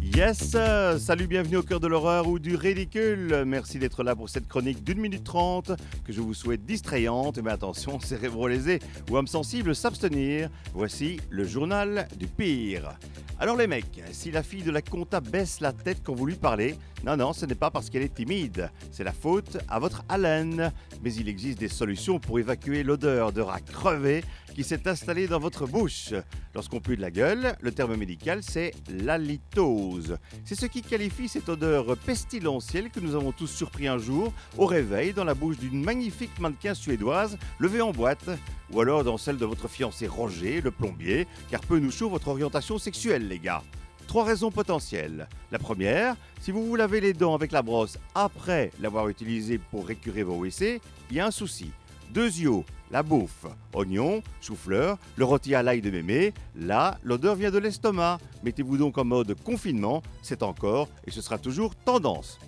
Yes, euh, salut, bienvenue au cœur de l'horreur ou du ridicule. Merci d'être là pour cette chronique d'une minute trente que je vous souhaite distrayante. Mais attention, cérébro lésé ou âme sensible, s'abstenir. Voici le journal du pire. Alors les mecs, si la fille de la compta baisse la tête quand vous lui parlez, non, non, ce n'est pas parce qu'elle est timide. C'est la faute à votre haleine. Mais il existe des solutions pour évacuer l'odeur de rat crevé qui s'est installée dans votre bouche. Lorsqu'on pue de la gueule, le terme médical c'est l'halitose. C'est ce qui qualifie cette odeur pestilentielle que nous avons tous surpris un jour au réveil dans la bouche d'une magnifique mannequin suédoise levée en boîte, ou alors dans celle de votre fiancé Roger, le plombier, car peu nous chaud votre orientation sexuelle les gars. Trois raisons potentielles. La première, si vous vous lavez les dents avec la brosse après l'avoir utilisée pour récurer vos WC, il y a un souci. Deux yeux, la bouffe, oignons, chou-fleur, le rôti à l'ail de mémé, là, l'odeur vient de l'estomac. Mettez-vous donc en mode confinement, c'est encore et ce sera toujours tendance.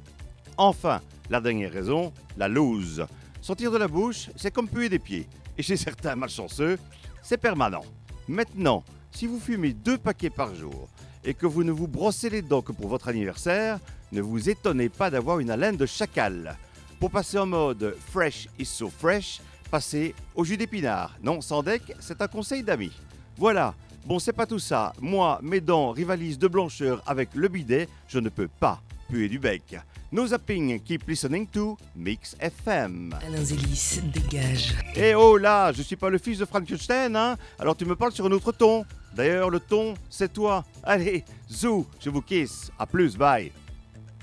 Enfin, la dernière raison, la loose. Sortir de la bouche, c'est comme puer des pieds. Et chez certains malchanceux, c'est permanent. Maintenant, si vous fumez deux paquets par jour et que vous ne vous brossez les dents que pour votre anniversaire, ne vous étonnez pas d'avoir une haleine de chacal. Pour passer en mode fresh is so fresh, passez au jus d'épinard. Non, sans deck, c'est un conseil d'amis. Voilà. Bon, c'est pas tout ça. Moi, mes dents rivalisent de blancheur avec le bidet, je ne peux pas puer du bec. No zapping, keep listening to Mix FM. Alain Zélis, dégage. Eh oh là, je suis pas le fils de Frankenstein, hein Alors tu me parles sur un autre ton. D'ailleurs, le ton, c'est toi. Allez, zou, je vous kiss. À plus, bye.